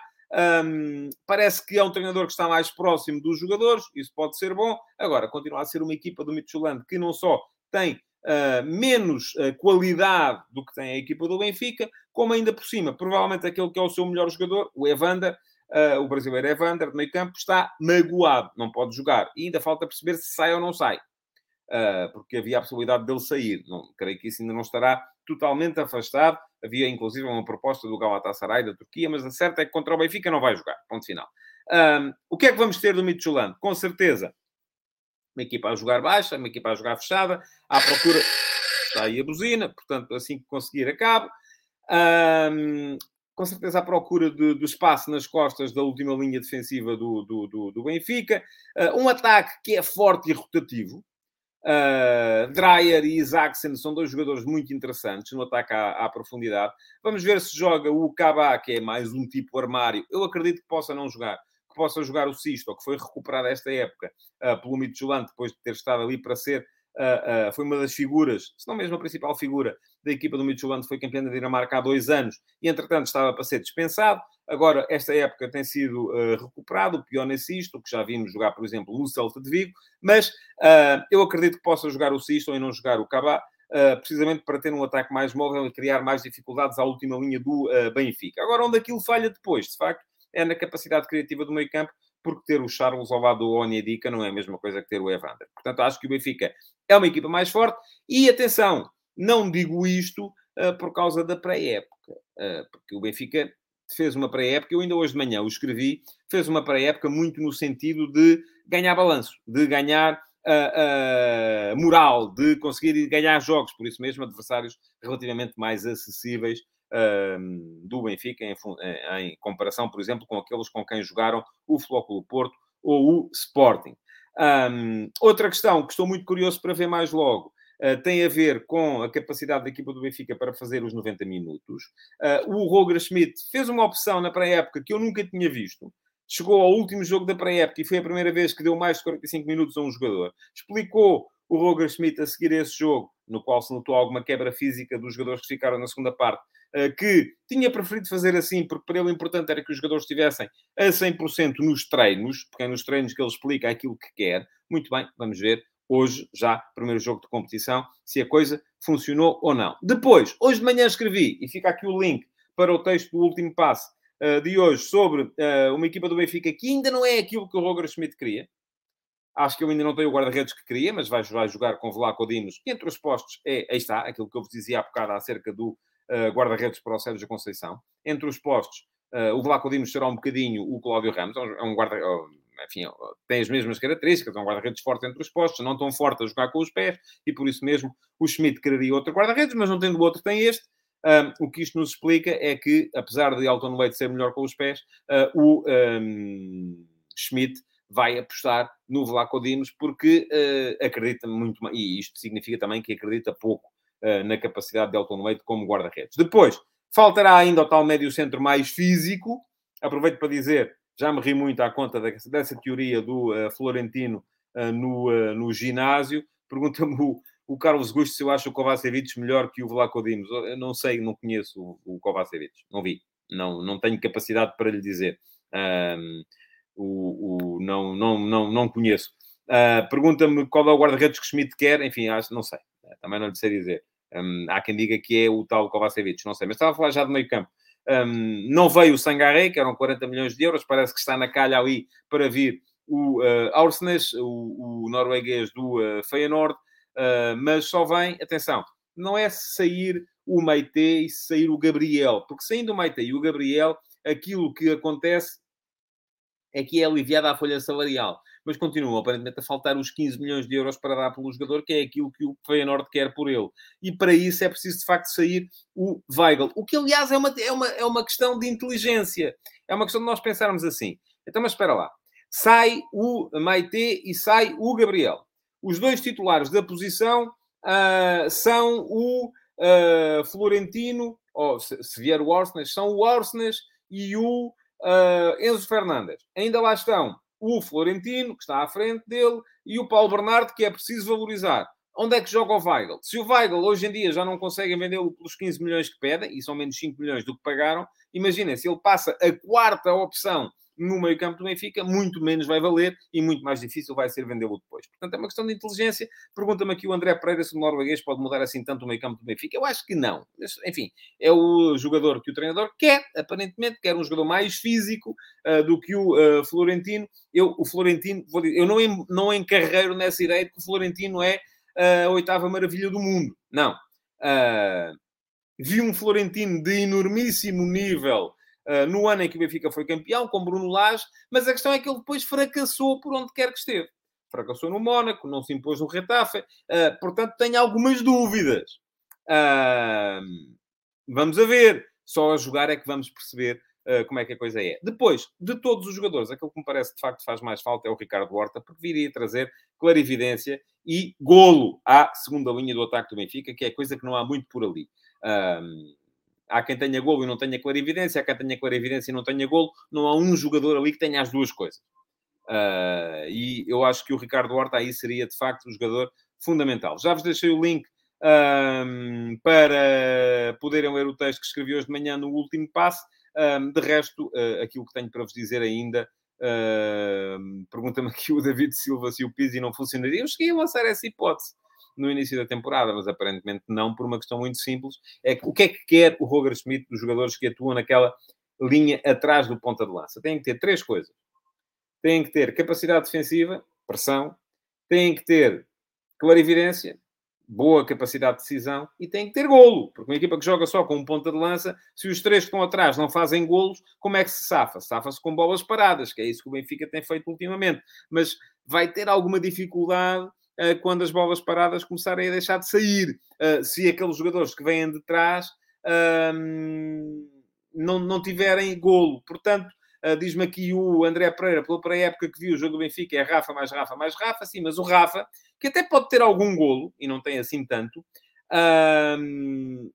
Um, parece que é um treinador que está mais próximo dos jogadores, isso pode ser bom. Agora, continua a ser uma equipa do Midtjylland que não só tem uh, menos uh, qualidade do que tem a equipa do Benfica, como ainda por cima, provavelmente aquele que é o seu melhor jogador, o Evander, uh, o brasileiro Evander, do meio campo, está magoado, não pode jogar. E ainda falta perceber se sai ou não sai. porque havia a possibilidade dele sair. Não, creio que isso ainda não estará totalmente afastado. Havia, inclusive, uma proposta do Galatasaray da Turquia, mas a certa é que contra o Benfica não vai jogar. Ponto final. Um, o que é que vamos ter do Midtjylland? Com certeza, uma equipa a jogar baixa, uma equipa a jogar fechada, à procura... Está aí a buzina, portanto, assim que conseguir, acabo. Um, com certeza à procura de, do espaço nas costas da última linha defensiva do, do, do, do Benfica. Uh, um ataque que é forte e rotativo. Uh, Dreyer e Isaacsen são dois jogadores muito interessantes no ataque à, à, profundidade. Vamos ver se joga o Cabá, que é mais um tipo armário. Eu acredito que possa não jogar, que possa jogar o Sisto, que foi recuperado esta época uh, pelo Midtjylland, depois de ter estado ali para ser Uh, uh, foi uma das figuras, se não mesmo a principal figura da equipa do Midtjylland, foi campeã da Dinamarca há dois anos e, entretanto, estava para ser dispensado. Agora, esta época tem sido uh, recuperado, o pior nesse isto, que já vimos jogar, por exemplo, no Celta de Vigo, mas eu acredito que possa jogar o Sisto e não jogar o Cabá, precisamente para ter um ataque mais móvel e criar mais dificuldades à última linha do Benfica. Agora, onde aquilo falha depois, de facto, é na capacidade criativa do meio campo, porque ter o Charles ao lado do Onyedika não é a mesma coisa que ter o Evander. Portanto, acho que o Benfica é uma equipa mais forte. E atenção, não digo isto uh, por causa da pré-época, uh, porque o Benfica fez uma pré-época, eu ainda hoje de manhã o escrevi, fez uma pré-época muito no sentido de ganhar balanço, de ganhar uh, moral, de conseguir ganhar jogos, por isso mesmo adversários relativamente mais acessíveis do Benfica em, em, comparação, por exemplo, com aqueles com quem jogaram o Flóculo Porto ou o Sporting. Um, outra questão que estou muito curioso para ver mais logo uh, tem a ver com a capacidade da equipa do Benfica para fazer os 90 minutos. Uh, o Roger Schmidt fez uma opção na pré-época que eu nunca tinha visto. Chegou ao último jogo da pré-época e foi a primeira vez que deu mais de 45 minutos a um jogador. Explicou o Roger Schmidt a seguir esse jogo, no qual se notou alguma quebra física dos jogadores que ficaram na segunda parte, eh, que tinha preferido fazer assim, porque para ele o importante era que os jogadores estivessem a 100% nos treinos, porque é nos treinos que ele explica aquilo que quer. Muito bem, vamos ver hoje, já, primeiro jogo de competição, se a coisa funcionou ou não. Depois, hoje de manhã escrevi, e fica aqui o link para o texto do último passo uh, de hoje, sobre uh, uma equipa do Benfica que ainda não é aquilo que o Roger Schmidt queria. Acho que eu ainda não tenho o guarda-redes que queria, mas vai, vai jogar com Vlaco Dimos. Entre os postos, é, aí está, aquilo que eu vos dizia há bocado acerca do guarda-redes para o Sérgio Conceição. Entre os postos, uh, o Vlaco Dimos será um bocadinho o Cláudio Ramos, é um é guarda enfim, tem as mesmas características, é um guarda-redes forte entre os postos, não tão forte a jogar com os pés, e por isso mesmo o Schmidt quereria outro guarda-redes, mas não tendo outro, tem este. Um, o que isto nos explica é que, apesar de Alton Leite ser melhor com os pés, uh, o um, Schmidt vai apostar no Vlaco Dimos porque uh, acredita muito, e isto significa também que acredita pouco na capacidade de Elton Leite como guarda-redes. Depois, faltará ainda o tal médio-centro mais físico. Aproveito para dizer, já me ri muito à conta dessa, teoria do uh, Florentino no, no ginásio. Pergunta-me o, o, Carlos Gusto se eu acho o Kovacevic melhor que o Vlaco Dimos. Eu não sei, não conheço o, o Kovacevic. Não vi. Não, não tenho capacidade para lhe dizer. Um, o, o, não, não, não, não conheço. Uh, Pergunta-me qual é o guarda-redes que Schmidt quer, enfim, acho, não sei, também não lhe sei dizer. Um, há quem diga que é o tal Kovacevic, não sei, mas estava a falar já de meio campo. Um, não veio o Sangaré, que eram 40 milhões de euros, parece que está na calha ali para vir o uh, Aursnes, o, o, norueguês do uh, Feyenoord, uh, mas só vem, atenção, não é sair o Meite e sair o Gabriel, porque saindo o Meite e o Gabriel, aquilo que acontece é que é aliviada a folha salarial. Mas continuam aparentemente a faltar os 15 milhões de euros para dar pelo jogador, que é aquilo que o Feyenoord quer por ele. E para isso é preciso, de facto, sair o Weigl. O que, aliás, é uma, é uma, é uma questão de inteligência. É uma questão de nós pensarmos assim. Então, mas espera lá. Sai o Maite e sai o Gabriel. Os dois titulares da posição uh, são o uh, Florentino, ou se, se vier o Orsnes, são o Orsnes e o uh, Enzo Fernandes. Ainda lá estão o Florentino, que está à frente dele, e o Paulo Bernardo, que é preciso valorizar. Onde é que joga o Weigl? Se o Weigl hoje em dia já não conseguem vendê-lo pelos 15 milhões que pedem, e são menos 5 milhões do que pagaram, imaginem, se ele passa a quarta opção no meio campo do Benfica, muito menos vai valer e muito mais difícil vai ser vendê-lo depois. Portanto, é uma questão de inteligência. Pergunta-me aqui o André Pereira se o norueguês pode mudar assim tanto o meio campo do Benfica. Eu acho que não. Enfim, é o jogador que o treinador quer, aparentemente, quer um jogador mais físico uh, do que o uh, Florentino. Eu, o Florentino, eu não, não encarreiro nessa ideia de que o Florentino é a oitava maravilha do mundo. Não. Uh, vi um Florentino de enormíssimo nível uh, no ano em que o Benfica foi campeão, com Bruno Lage, mas a questão é que ele depois fracassou por onde quer que esteve. Fracassou no Mónaco, não se impôs no Retafe, uh, portanto tenho algumas dúvidas. vamos a ver. Só a jogar é que vamos perceber Uh, como é que a coisa é. Depois, de todos os jogadores, aquele que me parece de facto faz mais falta é o Ricardo Horta, porque viria trazer clarividência e golo à segunda linha do ataque do Benfica, que é coisa que não há muito por ali. Há quem tenha golo e não tenha clarividência, há quem tenha clarividência e não tenha golo. Não há um jogador ali que tenha as duas coisas. Uh, e eu acho que o Ricardo Horta aí seria de facto um jogador fundamental. Já vos deixei o link um, para poderem ler o texto que escrevi hoje de manhã no último passo. Um, de resto, uh, aquilo que tenho para vos dizer ainda, uh, pergunta-me aqui o David Silva se o Pizzi não funcionaria. Eu cheguei a lançar essa hipótese no início da temporada, mas aparentemente não, por uma questão muito simples. É que, o que é que quer o Roger Smith dos jogadores que atuam naquela linha atrás do ponta de lança? Tem que ter três coisas. Tem que ter capacidade defensiva, pressão, tem que ter clarividência boa capacidade de decisão e tem que ter golo, porque uma equipa que joga só com um ponta de lança, se os três que estão atrás não fazem golos, como é que se safa? Safa-se com bolas paradas, que é isso que o Benfica tem feito ultimamente. Mas vai ter alguma dificuldade quando as bolas paradas começarem a deixar de sair. Uh, se aqueles jogadores que vêm de trás uh, não, não tiverem golo. Portanto, Uh, Diz-me aqui o André Pereira, pela pré-época que viu o jogo do Benfica, é Rafa mais Rafa mais Rafa, sim, mas o Rafa, que até pode ter algum golo, e não tem assim tanto, uh,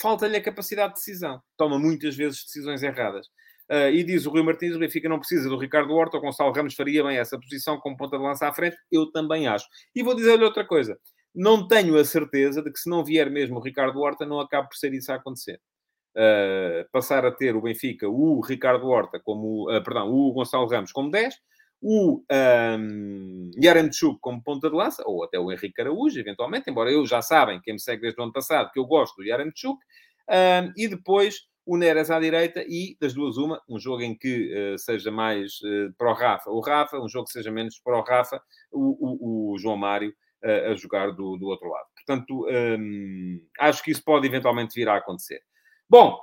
falta-lhe a capacidade de decisão. Toma muitas vezes decisões erradas. Uh, e diz o Rui Martins, o Benfica não precisa do Ricardo Horta, o Gonçalo Ramos faria bem essa posição como ponta de lança à frente, eu também acho. E vou dizer-lhe outra coisa, não tenho a certeza de que se não vier mesmo o Ricardo Horta, não acabe por ser isso a acontecer uh, passar a ter o Benfica, o Ricardo Horta, como, uh, perdão, o Gonçalo Ramos como 10, o um, Yaremchuk como ponta de lança, ou até o Henrique Araújo, eventualmente, embora eu já sabem, quem me segue desde o ano passado, que eu gosto do Yaremchuk, e depois o Neres à direita e, das duas, uma, um jogo em que uh, seja mais uh, para o Rafa o Rafa, um jogo que seja menos para o Rafa, o, o, o João Mário uh, a jogar do, do outro lado. Portanto, um, acho que isso pode eventualmente vir a acontecer. Bom,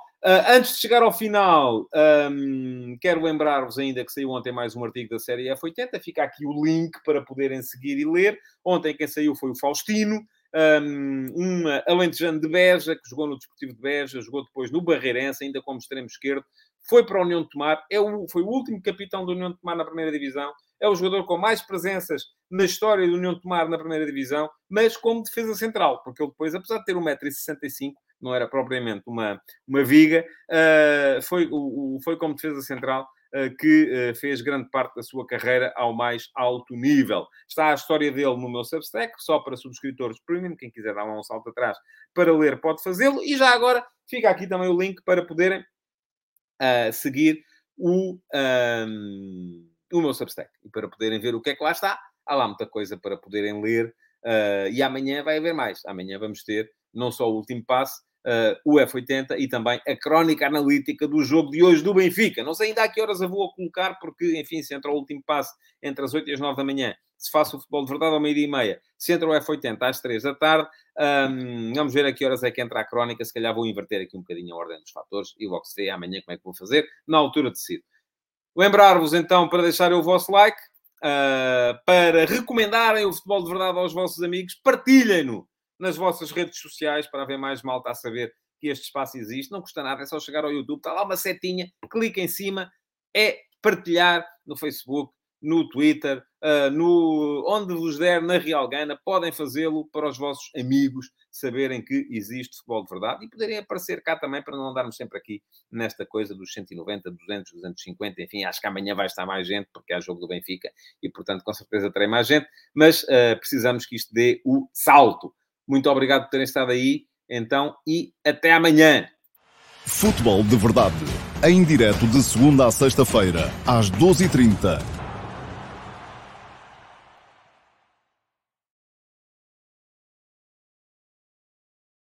antes de chegar ao final, um, quero lembrar-vos ainda que saiu ontem mais um artigo da série F80. Fica aqui o link para poderem seguir e ler. Ontem quem saiu foi o Faustino, um, alentejano de Beja, que jogou no Desportivo de Beja, jogou depois no Barreirense, ainda como extremo esquerdo. Foi para a União de Tomar, é o, foi o último capitão da União de Tomar na primeira divisão. É o jogador com mais presenças na história da União de Tomar na primeira divisão, mas como defesa central, porque ele depois, apesar de ter 1,65m, não era propriamente uma, uma viga, uh, foi, o, foi como defesa central que uh, fez grande parte da sua carreira ao mais alto nível. Está a história dele no meu Substack, só para subscritores premium, quem quiser dar um salto atrás para ler pode fazê-lo, e já agora fica aqui também o link para poderem seguir o, um, o meu Substack, e para poderem ver o que é que lá está, há lá muita coisa para poderem ler, e amanhã vai haver mais. Amanhã vamos ter não só o último passe, uh, o F80 e também a crónica analítica do jogo de hoje do Benfica. Não sei ainda a que horas a vou colocar, porque, enfim, se entra o último passo entre as 8 e as 9 da manhã, se faço o futebol de verdade ao meio-dia e meia, se entra o F80 às 3 da tarde, um, vamos ver a que horas é que entra a crónica. Se calhar vou inverter aqui um bocadinho a ordem dos fatores e logo se vê amanhã como é que vou fazer. Na altura decido. Lembrar-vos então para deixarem o vosso like, uh, para recomendarem o futebol de verdade aos vossos amigos, partilhem-no nas vossas redes sociais para haver mais malta a saber que este espaço existe. Não custa nada, é só chegar ao YouTube, está lá uma setinha, clica em cima, é partilhar no Facebook, no Twitter, uh, no, onde vos der na Real Gana, podem fazê-lo para os vossos amigos saberem que existe futebol de verdade e poderem aparecer cá também para não andarmos sempre aqui nesta coisa dos 190, 200, 250, enfim, acho que amanhã vai estar mais gente porque há jogo do Benfica e, portanto, com certeza terei mais gente, mas uh, precisamos que isto dê o salto. Muito obrigado por terem estado aí, então, e até amanhã! Futebol de Verdade, em direto de segunda a sexta-feira, às 12h30